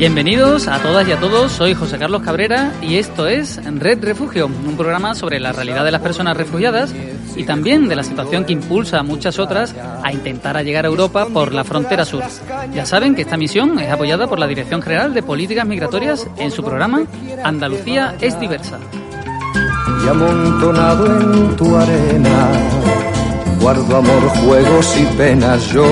Bienvenidos a todas y a todos, soy José Carlos Cabrera y esto es Red Refugio, un programa sobre la realidad de las personas refugiadas y también de la situación que impulsa a muchas otras a intentar llegar a Europa por la frontera sur. Ya saben que esta misión es apoyada por la Dirección General de Políticas Migratorias en su programa Andalucía es diversa. Y amontonado en tu arena, guardo amor, juegos y penas yo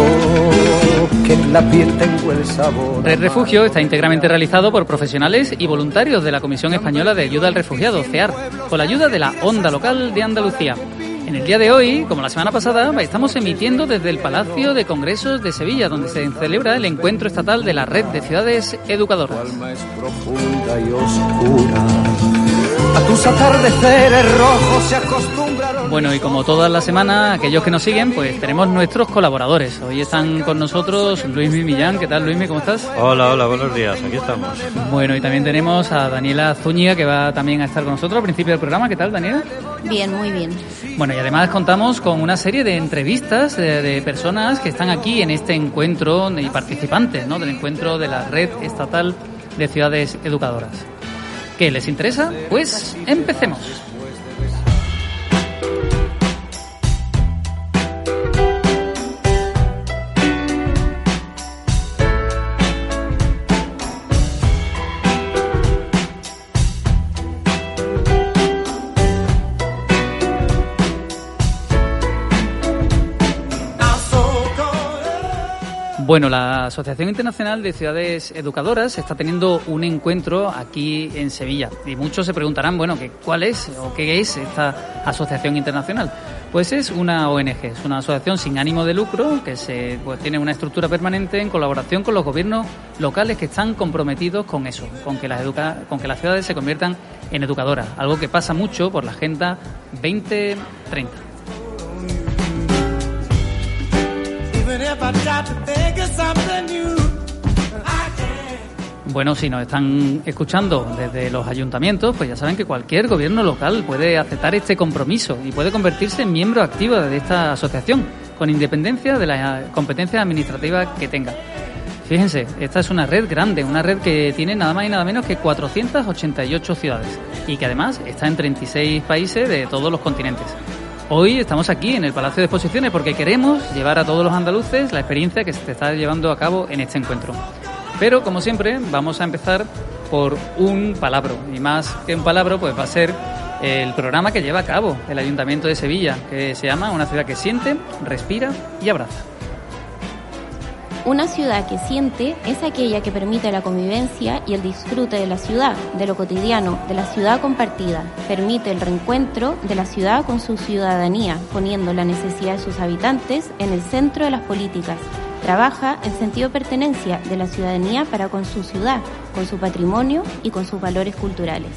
que en la piel tengo el sabor. Red Refugio está íntegramente realizado por profesionales y voluntarios de la Comisión Española de Ayuda al Refugiado, CEAR, con la ayuda de la Onda Local de Andalucía. En el día de hoy, como la semana pasada, estamos emitiendo desde el Palacio de Congresos de Sevilla, donde se celebra el encuentro estatal de la Red de Ciudades Educadoras. A tus atardeceres rojos se acostumbraron. Bueno, y como toda la semana, aquellos que nos siguen, pues tenemos nuestros colaboradores. Hoy están con nosotros Luismi Millán. ¿Qué tal, Luismi? ¿Cómo estás? Hola, hola, buenos días, aquí estamos. Bueno, y también tenemos a Daniela Zúñiga, que va también a estar con nosotros al principio del programa. ¿Qué tal, Daniela? Bien, muy bien. Bueno, y además contamos con una serie de entrevistas de, de personas que están aquí en este encuentro y participantes ¿no? del encuentro de la Red Estatal de Ciudades Educadoras. ¿Qué les interesa? Pues empecemos. Bueno, la Asociación Internacional de Ciudades Educadoras está teniendo un encuentro aquí en Sevilla y muchos se preguntarán, bueno, ¿qué- ¿cuál es o qué es esta asociación internacional? Pues es una ONG, es una asociación sin ánimo de lucro que se, pues, tiene una estructura permanente en colaboración con los gobiernos locales que están comprometidos con eso, con que las, educa- con que las ciudades se conviertan en educadoras, algo que pasa mucho por la Agenda 2030. Bueno, si nos están escuchando desde los ayuntamientos, pues ya saben que cualquier gobierno local puede aceptar este compromiso y puede convertirse en miembro activo de esta asociación, con independencia de la competencia administrativa que tenga. Fíjense, esta es una red grande, una red que tiene nada más y nada menos que 488 ciudades y que además está en 36 países de todos los continentes. Hoy estamos aquí en el Palacio de Exposiciones porque queremos llevar a todos los andaluces la experiencia que se está llevando a cabo en este encuentro. Pero, como siempre, vamos a empezar por un palabro. Y más que un palabro, pues va a ser el programa que lleva a cabo el Ayuntamiento de Sevilla, que se llama Una ciudad que siente, respira y abraza. Una ciudad que siente es aquella que permite la convivencia y el disfrute de la ciudad, de lo cotidiano, de la ciudad compartida. Permite el reencuentro de la ciudad con su ciudadanía, poniendo la necesidad de sus habitantes en el centro de las políticas. Trabaja en sentido de pertenencia de la ciudadanía para con su ciudad, con su patrimonio y con sus valores culturales.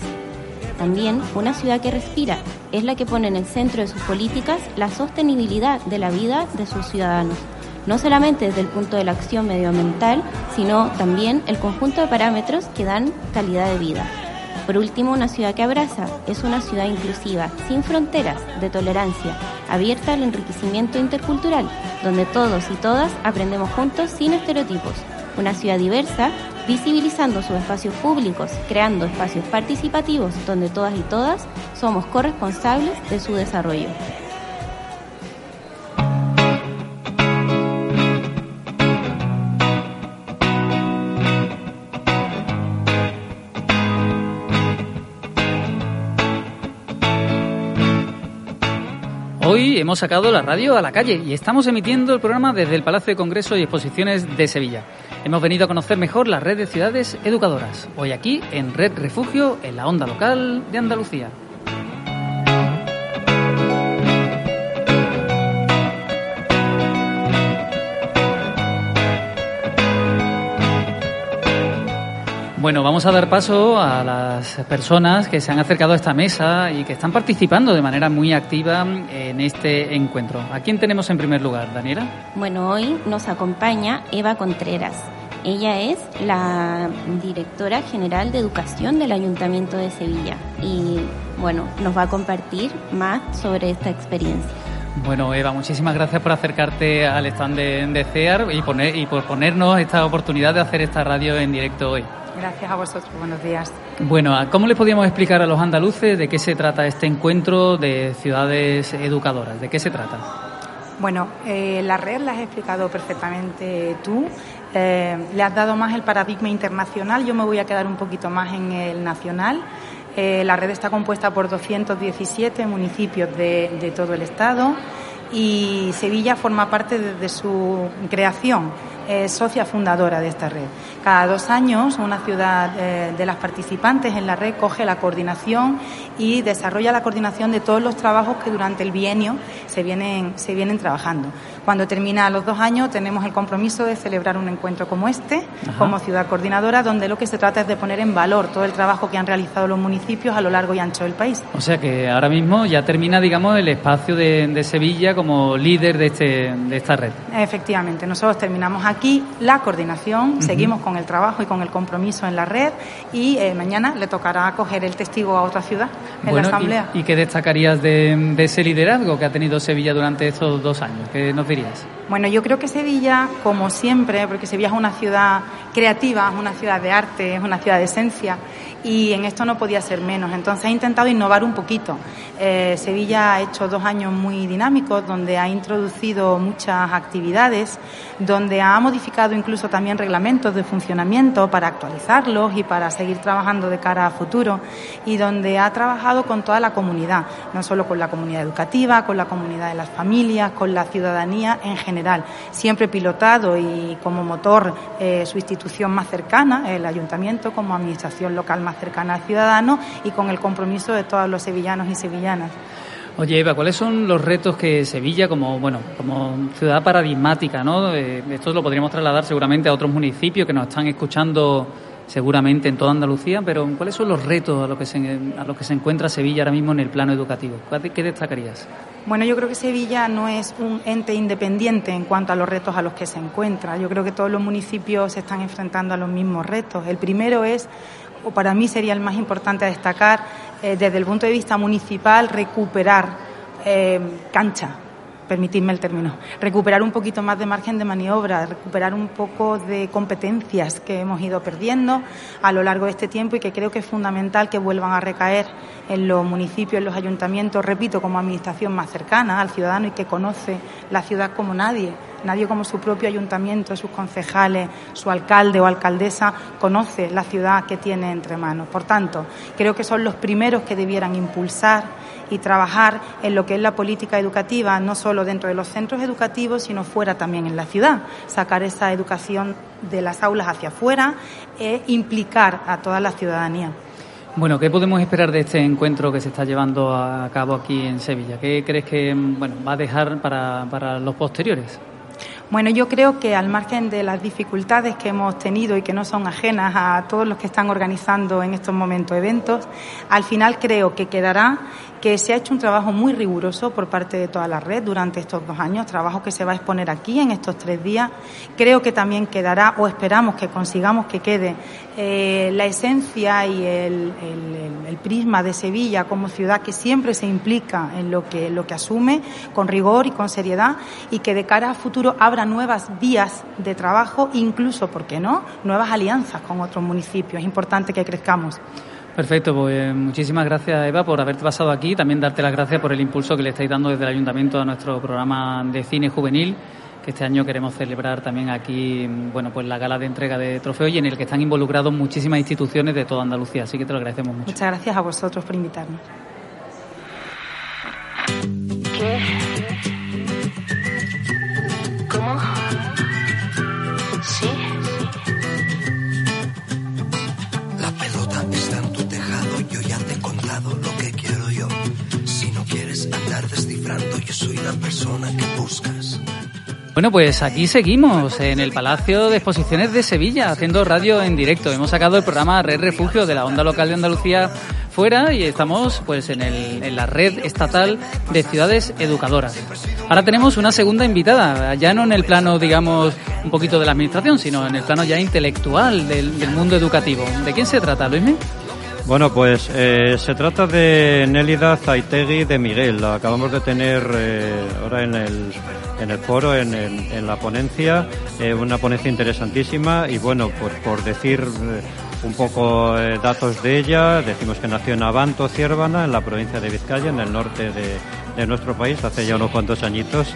También una ciudad que respira es la que pone en el centro de sus políticas la sostenibilidad de la vida de sus ciudadanos, no solamente desde el punto de la acción medioambiental, sino también el conjunto de parámetros que dan calidad de vida. Por último, una ciudad que abraza es una ciudad inclusiva, sin fronteras, de tolerancia, abierta al enriquecimiento intercultural, donde todos y todas aprendemos juntos sin estereotipos. Una ciudad diversa, visibilizando sus espacios públicos, creando espacios participativos donde todas y todas somos corresponsables de su desarrollo. Hoy hemos sacado la radio a la calle y estamos emitiendo el programa desde el Palacio de Congreso y Exposiciones de Sevilla. Hemos venido a conocer mejor la red de ciudades educadoras. Hoy aquí en Red Refugio, en la onda local de Andalucía. Bueno, vamos a dar paso a las personas que se han acercado a esta mesa y que están participando de manera muy activa en este encuentro. ¿A quién tenemos en primer lugar, Daniela? Bueno, hoy nos acompaña Eva Contreras. Ella es la directora general de educación del Ayuntamiento de Sevilla y bueno, nos va a compartir más sobre esta experiencia. Bueno, Eva, muchísimas gracias por acercarte al stand de, de CEAR y, poner, y por ponernos esta oportunidad de hacer esta radio en directo hoy. Gracias a vosotros, buenos días. Bueno, ¿cómo le podíamos explicar a los andaluces de qué se trata este encuentro de ciudades educadoras? ¿De qué se trata? Bueno, eh, la red la has explicado perfectamente tú. Eh, le has dado más el paradigma internacional, yo me voy a quedar un poquito más en el nacional. Eh, la red está compuesta por 217 municipios de, de todo el Estado y Sevilla forma parte desde su creación es socia fundadora de esta red. Cada dos años una ciudad eh, de las participantes en la red coge la coordinación y desarrolla la coordinación de todos los trabajos que durante el bienio se vienen, se vienen trabajando. Cuando termina los dos años tenemos el compromiso de celebrar un encuentro como este, como ciudad coordinadora, donde lo que se trata es de poner en valor todo el trabajo que han realizado los municipios a lo largo y ancho del país. O sea que ahora mismo ya termina, digamos, el espacio de, de Sevilla como líder de, este, de esta red. Efectivamente, nosotros terminamos aquí la coordinación, seguimos con el trabajo y con el compromiso en la red y eh, mañana le tocará coger el testigo a otra ciudad en Bueno, la asamblea. ¿y, y qué destacarías de, de ese liderazgo que ha tenido Sevilla durante estos dos años? ¿Qué nos dirías? Bueno, yo creo que Sevilla, como siempre, porque Sevilla es una ciudad creativa, es una ciudad de arte, es una ciudad de esencia, y en esto no podía ser menos. Entonces ha intentado innovar un poquito. Eh, Sevilla ha hecho dos años muy dinámicos, donde ha introducido muchas actividades, donde ha modificado incluso también reglamentos de funcionamiento para actualizarlos y para seguir trabajando de cara a futuro, y donde ha trabajado con toda la comunidad, no solo con la comunidad educativa, con la comunidad de las familias, con la ciudadanía en general. Siempre pilotado y como motor eh, su institución más cercana, el ayuntamiento, como administración local más cercana al ciudadano y con el compromiso de todos los sevillanos y sevillanas. Oye, Eva, ¿cuáles son los retos que Sevilla, como bueno, como ciudad paradigmática, ¿no? Eh, esto lo podríamos trasladar seguramente a otros municipios que nos están escuchando seguramente en toda Andalucía, pero ¿cuáles son los retos a los que se, a los que se encuentra Sevilla ahora mismo en el plano educativo? ¿Qué destacarías? Bueno, yo creo que Sevilla no es un ente independiente en cuanto a los retos a los que se encuentra. Yo creo que todos los municipios se están enfrentando a los mismos retos. El primero es, o para mí sería el más importante a destacar, eh, desde el punto de vista municipal, recuperar eh, cancha, permitidme el término, recuperar un poquito más de margen de maniobra, recuperar un poco de competencias que hemos ido perdiendo a lo largo de este tiempo y que creo que es fundamental que vuelvan a recaer en los municipios, en los ayuntamientos, repito, como administración más cercana al ciudadano y que conoce la ciudad como nadie. Nadie como su propio ayuntamiento, sus concejales, su alcalde o alcaldesa conoce la ciudad que tiene entre manos. Por tanto, creo que son los primeros que debieran impulsar y trabajar en lo que es la política educativa, no solo dentro de los centros educativos, sino fuera también en la ciudad. Sacar esa educación de las aulas hacia afuera e implicar a toda la ciudadanía. Bueno, ¿qué podemos esperar de este encuentro que se está llevando a cabo aquí en Sevilla? ¿Qué crees que bueno, va a dejar para, para los posteriores? Bueno, yo creo que al margen de las dificultades que hemos tenido y que no son ajenas a todos los que están organizando en estos momentos eventos, al final creo que quedará que se ha hecho un trabajo muy riguroso por parte de toda la red durante estos dos años, trabajo que se va a exponer aquí en estos tres días. Creo que también quedará, o esperamos que consigamos que quede, eh, la esencia y el, el, el, prisma de Sevilla como ciudad que siempre se implica en lo que, lo que asume, con rigor y con seriedad, y que de cara a futuro abra nuevas vías de trabajo, incluso, ¿por qué no?, nuevas alianzas con otros municipios. Es importante que crezcamos. Perfecto, pues muchísimas gracias Eva por haberte pasado aquí, también darte las gracias por el impulso que le estáis dando desde el ayuntamiento a nuestro programa de cine juvenil, que este año queremos celebrar también aquí, bueno, pues la gala de entrega de trofeos y en el que están involucrados muchísimas instituciones de toda Andalucía, así que te lo agradecemos mucho. Muchas gracias a vosotros por invitarnos. Persona que buscas. Bueno, pues aquí seguimos en el Palacio de Exposiciones de Sevilla, haciendo radio en directo. Hemos sacado el programa Red Refugio de la Onda Local de Andalucía fuera y estamos pues en, la red estatal de ciudades educadoras. Ahora tenemos una segunda invitada, ya no en el plano, digamos, un poquito de la administración, sino en el plano ya intelectual del, del mundo educativo. ¿De quién se trata, Luismi? Bueno, pues eh, se trata de Nélida Zaitegui de Miguel. La acabamos de tener eh, ahora en el, en el foro, en, en- en la ponencia, eh, una ponencia interesantísima y bueno, pues por decir eh, un poco eh, datos de ella, decimos que nació en Abanto, Ciervana, en la provincia de Vizcaya, en el norte de, de nuestro país, hace ya unos cuantos añitos.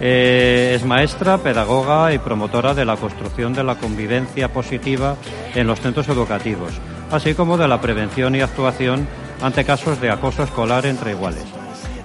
Eh, es maestra, pedagoga y promotora de la construcción de la convivencia positiva en los centros educativos, así como de la prevención y actuación ante casos de acoso escolar entre iguales.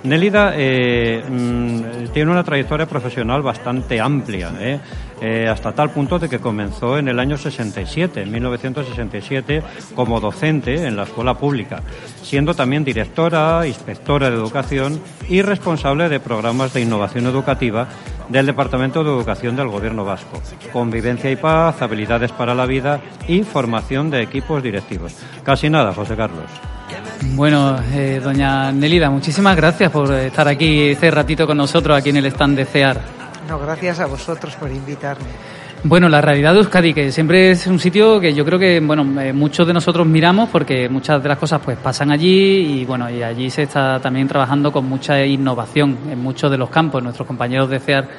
Nélida eh, mm, tiene una trayectoria profesional bastante amplia, ¿eh? Eh, hasta tal punto de que comenzó en el año 67, en 1967, como docente en la escuela pública, siendo también directora, inspectora de educación y responsable de programas de innovación educativa del Departamento de Educación del Gobierno Vasco, convivencia y paz, habilidades para la vida y formación de equipos directivos. Casi nada, José Carlos. Bueno, eh, doña Nelida, muchísimas gracias por estar aquí este ratito con nosotros aquí en el stand de CEAR. No, gracias a vosotros por invitarme. Bueno, la realidad de Euskadi, que siempre es un sitio que yo creo que, bueno, eh, muchos de nosotros miramos porque muchas de las cosas pues pasan allí y, bueno, y allí se está también trabajando con mucha innovación en muchos de los campos. Nuestros compañeros de CEAR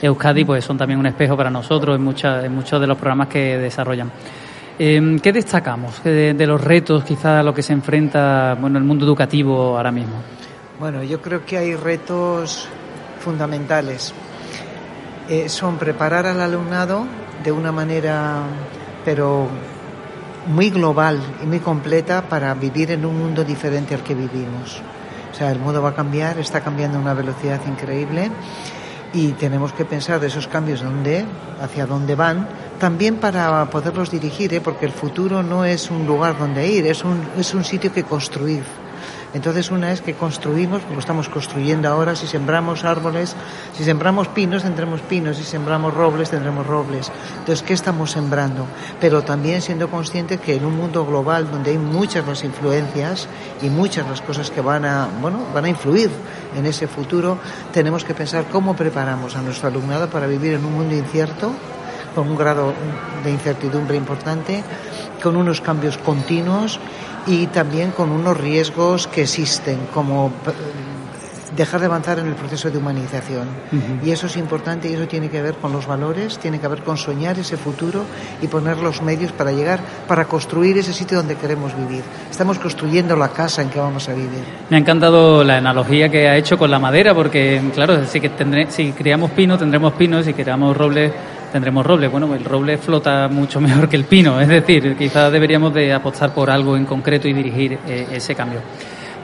Euskadi pues son también un espejo para nosotros en, muchas en muchos de los programas que desarrollan. Eh, ¿Qué destacamos de, de los retos, quizá a lo que se enfrenta, bueno, el mundo educativo ahora mismo? Bueno, yo creo que hay retos fundamentales. Eh, son preparar al alumnado de una manera, pero muy global y muy completa para vivir en un mundo diferente al que vivimos. O sea, el mundo va a cambiar, está cambiando a una velocidad increíble y tenemos que pensar de esos cambios dónde, hacia dónde van, también para poderlos dirigir, ¿eh? porque el futuro no es un lugar donde ir, es un, es un sitio que construir. Entonces una es que construimos, lo estamos construyendo ahora, si sembramos árboles, si sembramos pinos tendremos pinos, si sembramos robles tendremos robles. Entonces, ¿qué estamos sembrando? Pero también siendo conscientes que en un mundo global donde hay muchas las influencias y muchas las cosas que van a, bueno, van a influir en ese futuro, tenemos que pensar cómo preparamos a nuestro alumnado para vivir en un mundo incierto, con un grado de incertidumbre importante, con unos cambios continuos y también con unos riesgos que existen, como eh, dejar de avanzar en el proceso de humanización. Ujú. Y eso es importante y eso tiene que ver con los valores, tiene que ver con soñar ese futuro y poner los medios para llegar, para construir ese sitio donde queremos vivir. Estamos construyendo la casa en que vamos a vivir. Me ha encantado la analogía que ha hecho con la madera, porque, claro, si, que tendré, si criamos pino, tendremos pino, si criamos roble, tendremos roble. Bueno, el roble flota mucho mejor que el pino, es decir, quizás deberíamos de apostar por algo en concreto y dirigir eh, ese cambio.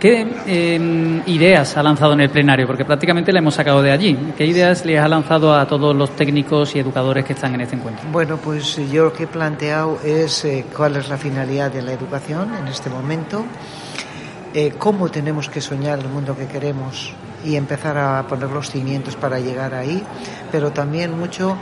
¿Qué eh, ideas ha lanzado en el plenario? Porque prácticamente la hemos sacado de allí. ¿Qué ideas le ha lanzado a todos los técnicos y educadores que están en este encuentro? Bueno, pues yo lo que he planteado es eh, cuál es la finalidad de la educación en este momento, eh, cómo tenemos que soñar el mundo que queremos y empezar a poner los cimientos para llegar ahí, pero también mucho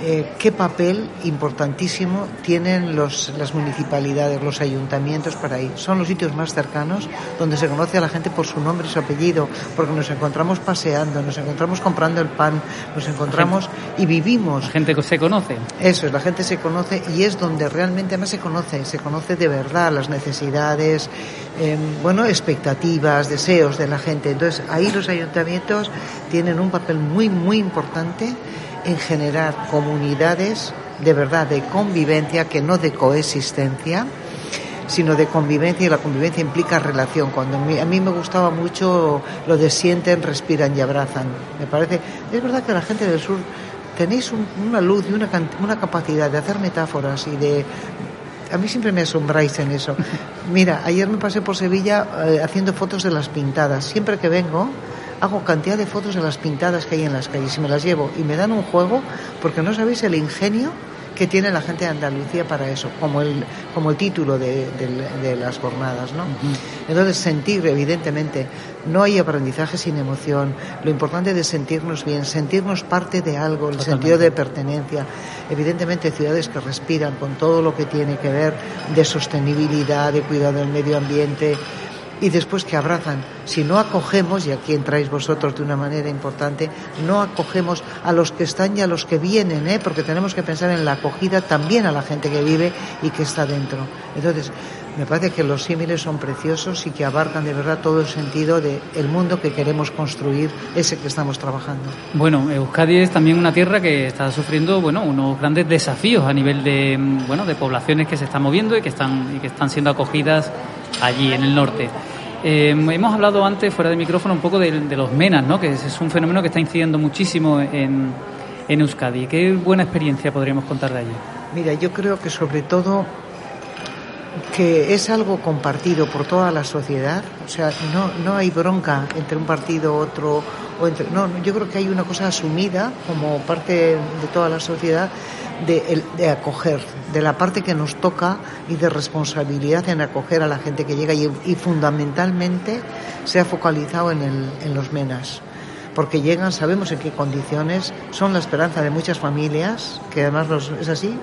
eh, qué papel importantísimo tienen los, las municipalidades, los ayuntamientos para ir. Son los sitios más cercanos donde se conoce a la gente por su nombre y su apellido, porque nos encontramos paseando, nos encontramos comprando el pan, nos encontramos y vivimos. La gente que se conoce. Eso es, la gente se conoce y es donde realmente más se conoce, se conoce de verdad las necesidades, eh, bueno, expectativas, deseos de la gente. Entonces ahí los ayuntamientos tienen un papel muy, muy importante en generar comunidades de verdad de convivencia, que no de coexistencia, sino de convivencia y la convivencia implica relación. Cuando a mí me gustaba mucho lo de sienten, respiran y abrazan. Me parece, es verdad que la gente del sur tenéis un- una luz y una, una capacidad de hacer metáforas y de a mí siempre me asombráis en eso. Mira, ayer me pasé por Sevilla eh, haciendo fotos de las pintadas. Siempre que vengo, hago cantidad de fotos de las pintadas que hay en las calles y me las llevo. Y me dan un juego porque no sabéis el ingenio que tiene la gente de Andalucía para eso, como el, como el título de, de las jornadas. ¿no? Entonces, sentir, evidentemente, no hay aprendizaje sin emoción. Lo importante es sentirnos bien, sentirnos parte de algo, el sentido de pertenencia. Evidentemente, ciudades que respiran con todo lo que tiene que ver de sostenibilidad, de cuidado del medio ambiente, y después que abrazan. Si no acogemos, y aquí entráis vosotros de una manera importante, no acogemos a los que están y a los que vienen, ¿eh? porque tenemos que pensar en la acogida también a la gente que vive y que está dentro. Entonces, me parece que los símiles son preciosos y que abarcan de verdad todo el sentido del el mundo que queremos construir, ese que estamos trabajando. Bueno, Euskadi es también una tierra que está sufriendo bueno, unos grandes desafíos a nivel de, bueno, de poblaciones que se están moviendo y que están, y que están siendo acogidas allí en el norte. Eh, hemos hablado antes, fuera de micrófono, un poco de, los menas, ¿no? que es un fenómeno que está incidiendo muchísimo en, en Euskadi. ¿Qué buena experiencia podríamos contar de allí? Mira, yo creo que sobre todo que es algo compartido por toda la sociedad, o sea, no, no hay bronca entre un partido otro o entre no, yo creo que hay una cosa asumida como parte de toda la sociedad de, de, acoger, de la parte que nos toca y de responsabilidad en acoger a la gente que llega y, y fundamentalmente se ha focalizado en, el, en los menas porque llegan, sabemos en qué condiciones, son la esperanza de muchas familias, que además los, es así,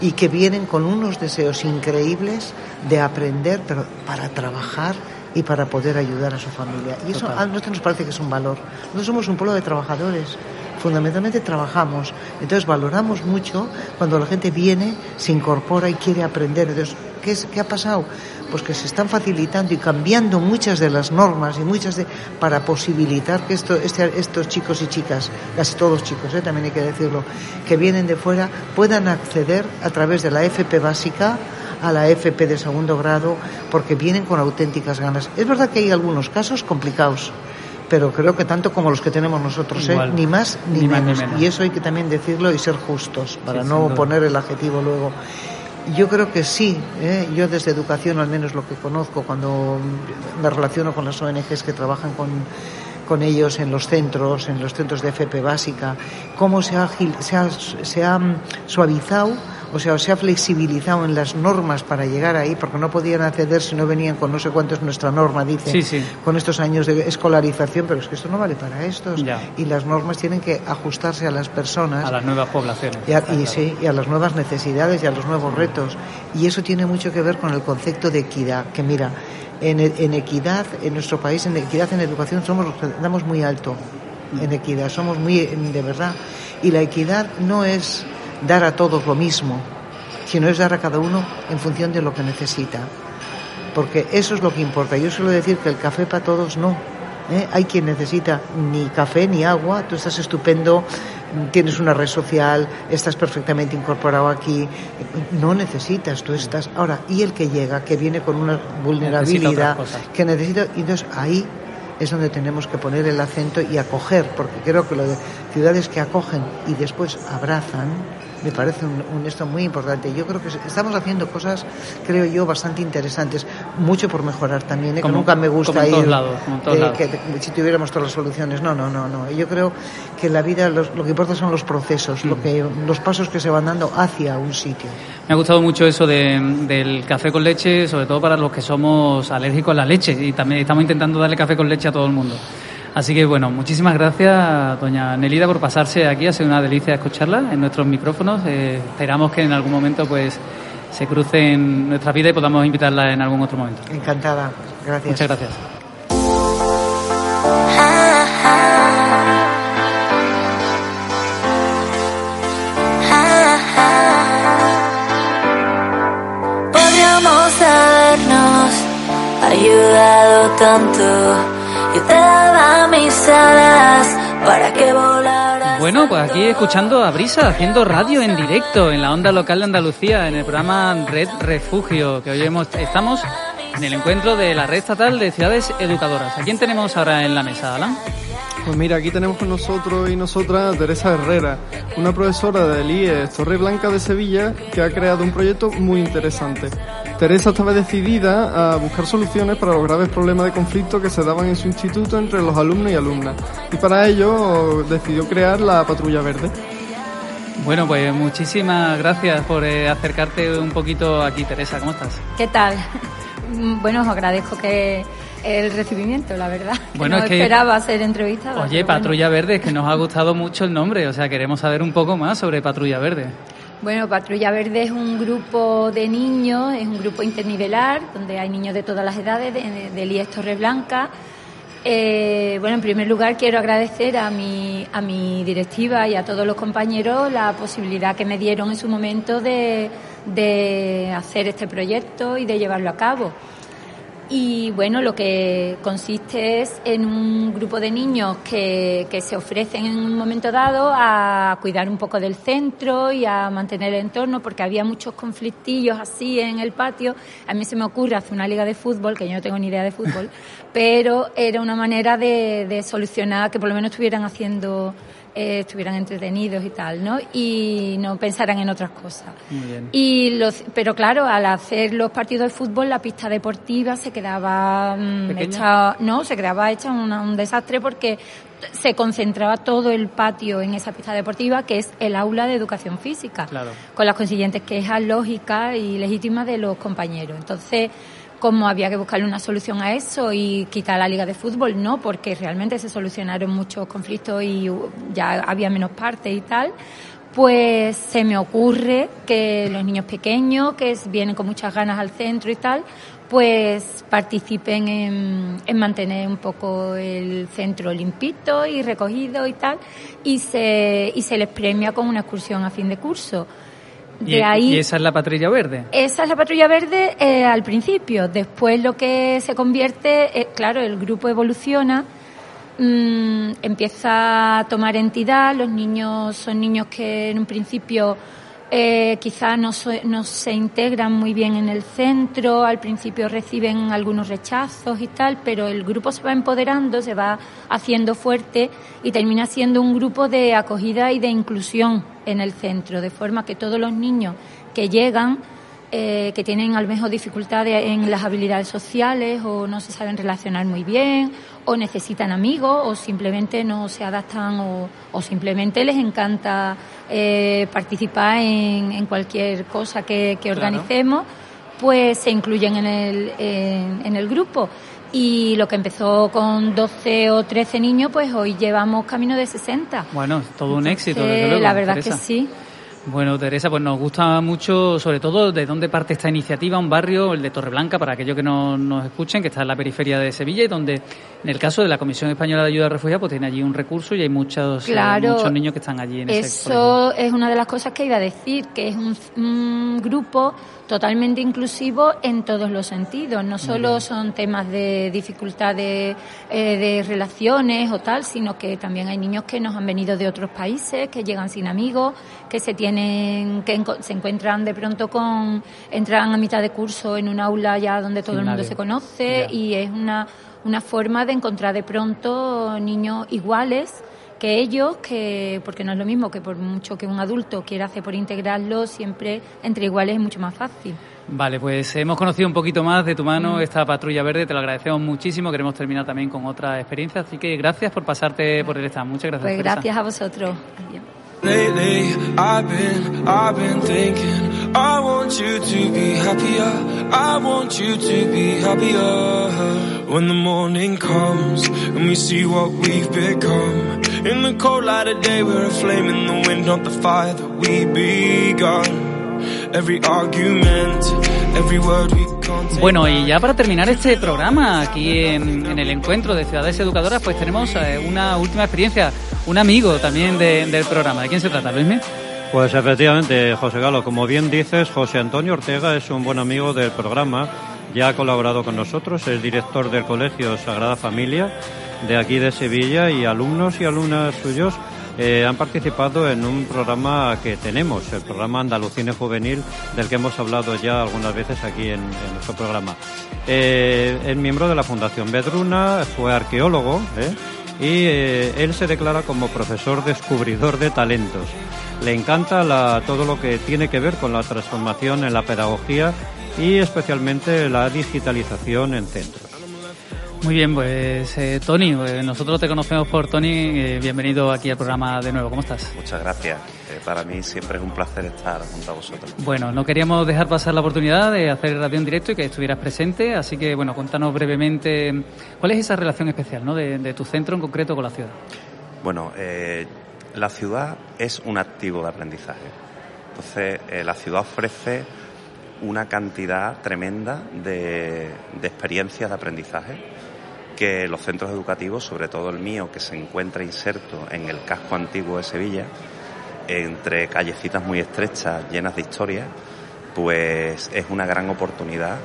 y que vienen con unos deseos increíbles de aprender, pero para trabajar y para poder ayudar a su familia. Y eso a nosotros nos parece que es un valor. Nosotros somos un pueblo de trabajadores fundamentalmente trabajamos. Entonces valoramos mucho cuando la gente viene, se incorpora y quiere aprender. Entonces, ¿qué, es, qué ha pasado? Pues que se están facilitando y cambiando muchas de las normas y muchas de para posibilitar que esto, este, estos chicos y chicas, casi todos chicos, ¿eh? también hay que decirlo, que vienen de fuera, puedan acceder a través de la FP básica a la FP de segundo grado porque vienen con auténticas ganas. Es verdad que hay algunos casos complicados pero creo que tanto como los que tenemos nosotros, ¿eh? ni más ni, menos. Y eso hay que también decirlo y ser justos, para no poner el adjetivo luego. Yo creo que sí, ¿eh? yo desde educación al menos lo que conozco cuando me relaciono con las ONGs que trabajan con, con ellos en los centros, en los centros de FP básica, cómo se ha, se ha, se ha suavizado o sea, se ha flexibilizado en las normas para llegar ahí, porque no podían acceder si no venían con no sé cuánto es nuestra norma, dice, con estos años de escolarización, pero es que esto no vale para estos. Y las normas tienen que ajustarse a las personas. A las nuevas poblaciones. Y a, y, sí, y a las nuevas necesidades y a los nuevos retos. Y eso tiene mucho que ver con el concepto de equidad, que mira, en, en equidad, en nuestro país, en equidad en educación, somos los que damos muy alto en equidad, somos muy, de verdad. Y la equidad no es dar a todos lo mismo, sino es dar a cada uno en función de lo que necesita. Porque eso es lo que importa. Yo suelo decir que el café para todos no. ¿eh? Hay quien necesita ni café ni agua, tú estás estupendo, tienes una red social, estás perfectamente incorporado aquí, no necesitas, tú estás. Ahora, y el que llega, que viene con una vulnerabilidad, que necesita, y entonces ahí es donde tenemos que poner el acento y acoger, porque creo que lo de ciudades que acogen y después abrazan, me parece un, esto muy importante. Yo creo que estamos haciendo cosas, creo yo, bastante interesantes. Mucho por mejorar también, ¿eh? que nunca me gusta ir. Que, si tuviéramos todas las soluciones. No, no, no, no. Yo creo que la vida lo que importa son los procesos, lo que, los pasos que se van dando hacia un sitio. Me ha gustado mucho eso del café con leche, sobre todo para los que somos alérgicos a la leche. Y también estamos intentando darle café con leche a todo el mundo. Así que bueno, muchísimas gracias, doña Nelida, por pasarse aquí. Ha sido una delicia escucharla en nuestros micrófonos. Eh, esperamos que en algún momento pues se crucen nuestra vida y podamos invitarla en algún otro momento. Encantada. Gracias. Muchas gracias. Podríamos habernos ayudado tanto mis alas para que Bueno, pues aquí escuchando a Brisa haciendo radio en directo en la onda local de Andalucía en el programa Red Refugio que hoy hemos, estamos en el encuentro de la red estatal de ciudades educadoras. ¿A quién tenemos ahora en la mesa, Alan? Pues mira, aquí tenemos con nosotros y nosotras a Teresa Herrera, una profesora del IES Torre Blanca de Sevilla que ha creado un proyecto muy interesante. Teresa estaba decidida a buscar soluciones para los graves problemas de conflicto que se daban en su instituto entre los alumnos y alumnas, y para ello decidió crear la Patrulla Verde. Bueno, pues muchísimas gracias por eh, acercarte un poquito aquí, Teresa. ¿Cómo estás? ¿Qué tal? Bueno, os agradezco que el recibimiento, la verdad. Bueno, no es que- esperaba ser entrevistada. Oye, bueno. Patrulla Verde, es que nos ha gustado mucho el nombre, o sea, queremos saber un poco más sobre Patrulla Verde. Bueno, Patrulla Verde es un grupo de niños, es un grupo internivelar, donde hay niños de todas las edades, de, de IES Torres Blanca. Eh, bueno, en primer lugar quiero agradecer a mi, a mi directiva y a todos los compañeros la posibilidad que me dieron en su momento de, de hacer este proyecto y de llevarlo a cabo. Y bueno, lo que consiste es en un grupo de niños que, que se ofrecen en un momento dado a cuidar un poco del centro y a mantener el entorno, porque había muchos conflictillos así en el patio. A mí se me ocurre hacer una liga de fútbol, que yo no tengo ni idea de fútbol, pero era una manera de, de solucionar que por lo menos estuvieran haciendo, eh, estuvieran entretenidos y tal, ¿no? Y no pensaran en otras cosas. Muy bien. Y los, pero claro, al hacer los partidos de fútbol, la pista deportiva se quedaba mm, hecha, no, se quedaba hecha una- un desastre porque se concentraba todo el patio en esa pista deportiva que es el aula de educación física, Claro. con las consiguientes quejas lógicas y legítimas de los compañeros. Entonces, como había que buscarle una solución a eso y quitar la liga de fútbol, no, porque realmente se solucionaron muchos conflictos y ya había menos partes y tal, pues se me ocurre que los niños pequeños que vienen con muchas ganas al centro y tal, pues participen en, en mantener un poco el centro limpito y recogido y tal, y se, y se les premia con una excursión a fin de curso. Y, De ahí, y esa es la Patrulla Verde. esa es la patrulla verde eh, al principio. Después lo que se convierte, eh, claro, el grupo evoluciona, mm, empieza a tomar entidad. Los niños son niños que en un principio eh, quizás no, no se integran muy bien en el centro. Al principio reciben algunos rechazos y tal, pero el grupo se va empoderando, se va haciendo fuerte y termina siendo un grupo de acogida y de inclusión en el centro, de forma que todos los niños que llegan eh, que tienen a lo mejor dificultades en las habilidades sociales o no se saben relacionar muy bien o necesitan amigos o simplemente no se adaptan o, o simplemente les encanta eh, participar en, en cualquier cosa que, que Claro. organicemos, pues se incluyen en el, en, en el grupo. Y lo que empezó con 12 o 13 niños, pues hoy llevamos camino de 60. Bueno, todo un éxito, desde luego. la verdad Teresa. que sí. Bueno, Teresa, pues nos gusta mucho, sobre todo, de dónde parte esta iniciativa, un barrio, el de Torreblanca, para aquellos que no nos escuchen, que está en la periferia de Sevilla y donde, en el caso de la Comisión Española de Ayuda a Refugiados, pues tiene allí un recurso y hay muchos, eh, muchos niños que están allí en ese colegio. Eso es una de las cosas que iba a decir, que es un, un grupo totalmente inclusivo en todos los sentidos. No solo son temas de dificultades eh, de relaciones o tal, sino que también hay niños que nos han venido de otros países, que llegan sin amigos, que se tienen, que enco- se encuentran de pronto con, entran a mitad de curso en un aula ya donde todo Sin el mundo nadie. se conoce y es una, una forma de encontrar de pronto niños iguales que ellos, que porque no es lo mismo que por mucho que un adulto quiera hacer por integrarlo, siempre entre iguales es mucho más fácil. Vale, pues hemos conocido un poquito más de tu Mm. mano esta patrulla verde, te lo agradecemos muchísimo, queremos terminar también con otra experiencia, así que gracias por pasarte por el stand, muchas gracias. Pues Teresa. gracias a vosotros. Adiós. Lately, I've been, I've been thinking, I want you to be happier. I want you to be happier. When the morning comes and we see what we've become. In the cold light of day, we're a flame in the wind, not the fire that we begun. Every argument, every word we. Bueno, y ya para terminar este programa aquí en, en el encuentro de ciudades educadoras, pues tenemos eh, una última experiencia, un amigo también de- del programa. ¿De quién se trata, Luismi? Pues efectivamente, José Galo, como bien dices, José Antonio Ortega es un buen amigo del programa, ya ha colaborado con nosotros, es director del Colegio Sagrada Familia de aquí de Sevilla y alumnos y alumnas suyos eh, han participado en un programa que tenemos, el programa Andalucine Juvenil, del que hemos hablado ya algunas veces aquí en, en nuestro programa. Eh, es miembro de la Fundación Bedruna, fue arqueólogo ¿eh? Y eh, él se declara como profesor descubridor de talentos. Le encanta todo lo que tiene que ver con la transformación en la pedagogía y especialmente la digitalización en centros. Muy bien, pues eh, Tony, pues, nosotros te conocemos por Tony, eh, bienvenido aquí al programa de nuevo, ¿cómo estás? Muchas gracias, eh, para mí siempre es un placer estar junto a vosotros. Bueno, no queríamos dejar pasar la oportunidad de hacer radio en directo y que estuvieras presente, así que bueno, cuéntanos brevemente cuál es esa relación especial ¿no? de, tu centro en concreto con la ciudad. Bueno, la ciudad es un activo de aprendizaje, entonces la ciudad ofrece una cantidad tremenda de, de experiencias de aprendizaje que los centros educativos, sobre todo el mío, que se encuentra inserto en el casco antiguo de Sevilla, entre callecitas muy estrechas, llenas de historias, pues es una gran oportunidad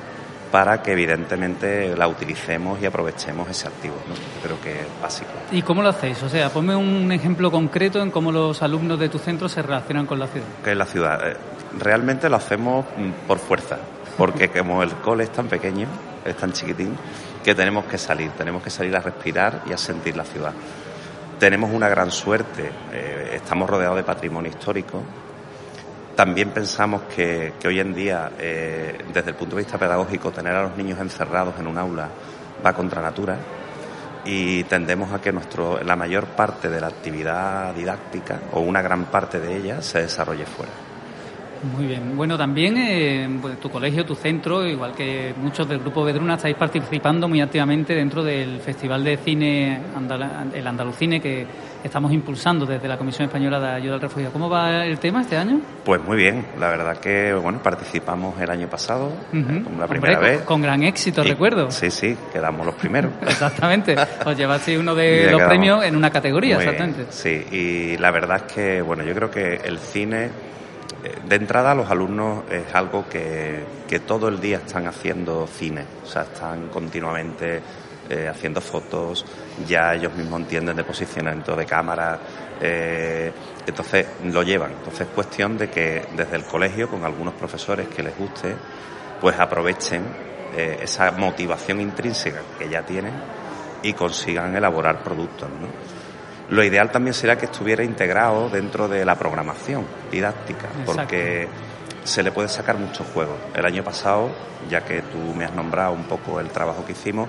para que evidentemente la utilicemos y aprovechemos ese activo. ¿no? creo que es básico. ¿Y cómo lo hacéis? O sea, ponme un ejemplo concreto en cómo los alumnos de tu centro se relacionan con la ciudad. Que es la ciudad. Eh, realmente lo hacemos mm, por fuerza, porque como el cole es tan pequeño, es tan chiquitín, que tenemos que salir, tenemos que salir a respirar y a sentir la ciudad. Tenemos una gran suerte, eh, estamos rodeados de patrimonio histórico. También pensamos que, hoy en día, eh, desde el punto de vista pedagógico, tener a los niños encerrados en un aula va contra natura y tendemos a que nuestro, la mayor parte de la actividad didáctica o una gran parte de ella se desarrolle fuera. Muy bien. Bueno, también eh, pues, tu colegio, tu centro, igual que muchos del Grupo Bedruna, estáis participando muy activamente dentro del Festival de Cine, el Andalucine, que estamos impulsando desde la Comisión Española de Ayuda al Refugio. ¿Cómo va el tema este año? Pues muy bien. La verdad que, bueno, participamos el año pasado, como la primera vez. Con, gran éxito, recuerdo. Sí, sí, quedamos los primeros. exactamente. Os llevasteis uno de los premios en una categoría, exactamente. Sí, y la verdad es que, bueno, yo creo que el cine de entrada, los alumnos es algo que, todo el día están haciendo cine, o sea, están continuamente eh, haciendo fotos, ya ellos mismos entienden de posicionamiento de cámara, eh, entonces lo llevan. Entonces es cuestión de que desde el colegio, con algunos profesores que les guste, pues aprovechen eh, esa motivación intrínseca que ya tienen y consigan elaborar productos, ¿no? Lo ideal también sería que estuviera integrado dentro de la programación didáctica, porque se le puede sacar mucho juego. El año pasado, ya que tú me has nombrado un poco el trabajo que hicimos,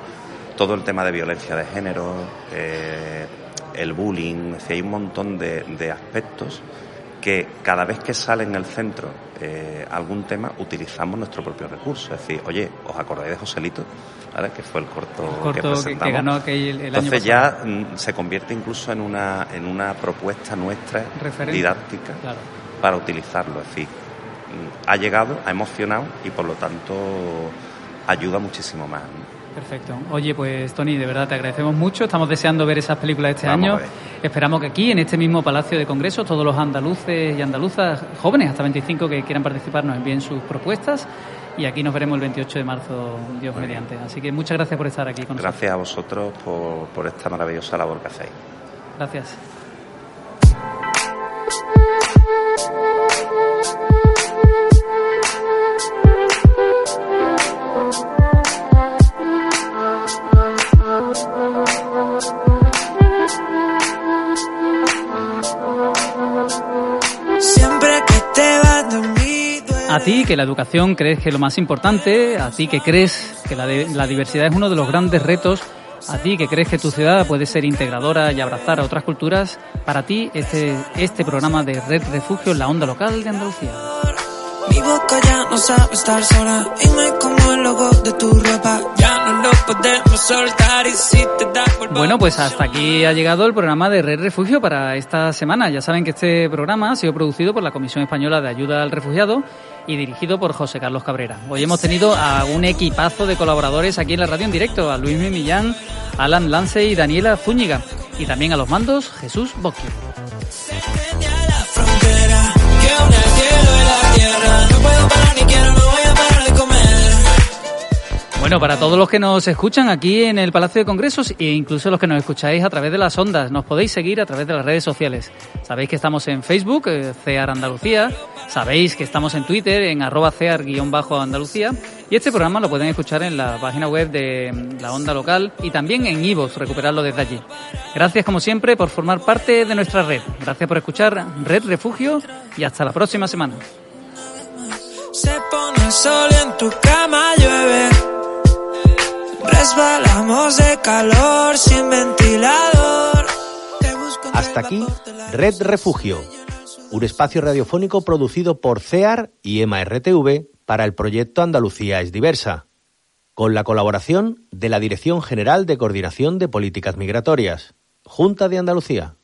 todo el tema de violencia de género, eh, el bullying, hay un montón de aspectos que cada vez que sale en el centro eh, algún tema utilizamos nuestro propio recurso. Es decir, oye, ¿os acordáis de Joselito? Que fue el corto, que presentamos. ganó aquel, el Entonces ya mm, se convierte incluso en una, en una propuesta nuestra didáctica para utilizarlo. Es decir, mm, ha llegado, ha emocionado y por lo tanto ayuda muchísimo más. Perfecto. Oye, pues Tony, de verdad te agradecemos mucho. Estamos deseando ver esas películas este año. Esperamos que aquí, en este mismo Palacio de Congreso, todos los andaluces y andaluzas jóvenes, hasta 25 que quieran participar, nos envíen sus propuestas. Y aquí nos veremos el 28 de marzo, Dios mediante. Así que muchas gracias por estar aquí con nosotros. Gracias a vosotros por, por esta maravillosa labor que hacéis. Gracias. A ti que la educación crees que es lo más importante, a ti que crees que la, la diversidad es uno de los grandes retos, a ti que crees que tu ciudad puede ser integradora y abrazar a otras culturas, para ti este, este programa de Red Refugio, la onda local de Andalucía. Mi boca ya no sabe estar sola no como el logo de tu ropa. Ya no lo podemos soltar y si te da Bueno, pues hasta aquí ha llegado el programa de Red Refugio para esta semana. Ya saben que este programa ha sido producido por la Comisión Española de Ayuda al Refugiado y dirigido por José Carlos Cabrera. Hoy hemos tenido a un equipazo de colaboradores aquí en la radio en directo, a Luis Millán, Alan Lance y Daniela Zúñiga. Y también a los mandos, Jesús Bocchio. Bueno, para todos los que nos escuchan aquí en el Palacio de Congresos e incluso los que nos escucháis a través de las ondas, nos podéis seguir a través de las redes sociales. Sabéis que estamos en Facebook, eh, CEAR Andalucía, sabéis que estamos en Twitter, en arroba CEAR-Andalucía, y este programa lo pueden escuchar en la página web de mm, la onda local y también en Ivos, recuperarlo desde allí. Gracias como siempre por formar parte de nuestra red. Gracias por escuchar Red Refugio y hasta la próxima semana. Se pone sol en tu cama llueve resbalamos de calor sin ventilador. Hasta aquí, Red Refugio, un espacio radiofónico producido por CEAR y EMA RTV para el proyecto Andalucía es diversa, con la colaboración de la Dirección General de Coordinación de Políticas Migratorias, Junta de Andalucía.